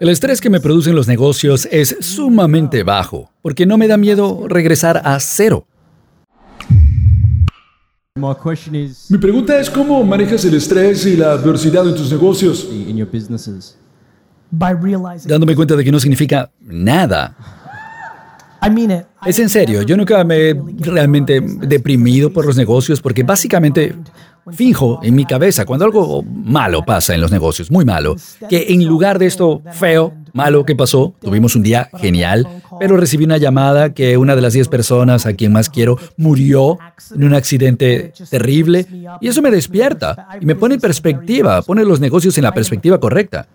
El estrés que me producen los negocios es sumamente bajo, porque no me da miedo regresar a cero. Mi pregunta es cómo manejas el estrés y la adversidad en tus negocios. Dándome cuenta de que no significa nada. Es en serio, yo nunca me he realmente deprimido por los negocios porque básicamente finjo en mi cabeza cuando algo malo pasa en los negocios, muy malo, que en lugar de esto feo, malo que pasó, tuvimos un día genial, pero recibí una llamada que una de las 10 personas a quien más quiero murió en un accidente terrible y eso me despierta y me pone en perspectiva, pone los negocios en la perspectiva correcta.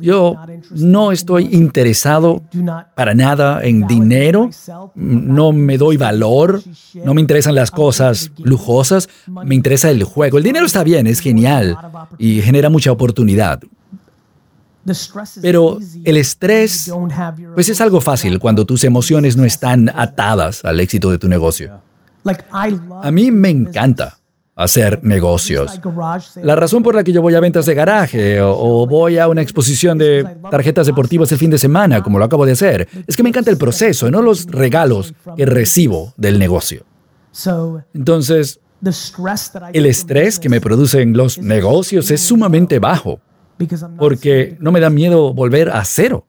Yo no estoy interesado para nada en dinero, no me doy valor, no me interesan las cosas lujosas, me interesa el juego. El dinero está bien, es genial y genera mucha oportunidad. Pero el estrés, pues es algo fácil cuando tus emociones no están atadas al éxito de tu negocio. A mí me encanta hacer negocios. La razón por la que yo voy a ventas de garaje o, voy a una exposición de tarjetas deportivas el fin de semana, como lo acabo de hacer, es que me encanta el proceso, no los regalos que recibo del negocio. Entonces, el estrés que me producen los negocios es sumamente bajo, porque no me da miedo volver a cero.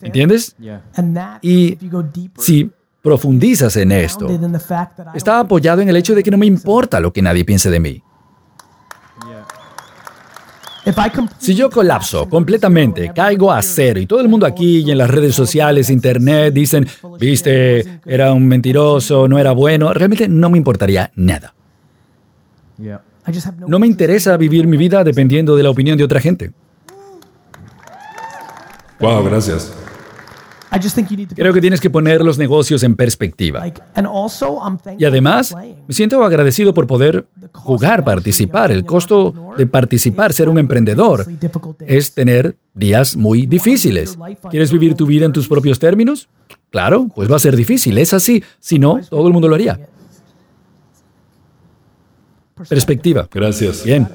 ¿Entiendes? Y si profundizas en esto, está apoyado en el hecho de que no me importa lo que nadie piense de mí. Si yo colapso completamente, caigo a cero y todo el mundo aquí y en las redes sociales, internet, dicen, viste, era un mentiroso, no era bueno, realmente no me importaría nada. No me interesa vivir mi vida dependiendo de la opinión de otra gente. Wow, gracias. Creo que tienes que poner los negocios en perspectiva. Y además, me siento agradecido por poder jugar, participar. El costo de participar, ser un emprendedor, es tener días muy difíciles. ¿Quieres vivir tu vida en tus propios términos? Claro, pues va a ser difícil, es así. Si no, todo el mundo lo haría. Perspectiva. Gracias. Bien.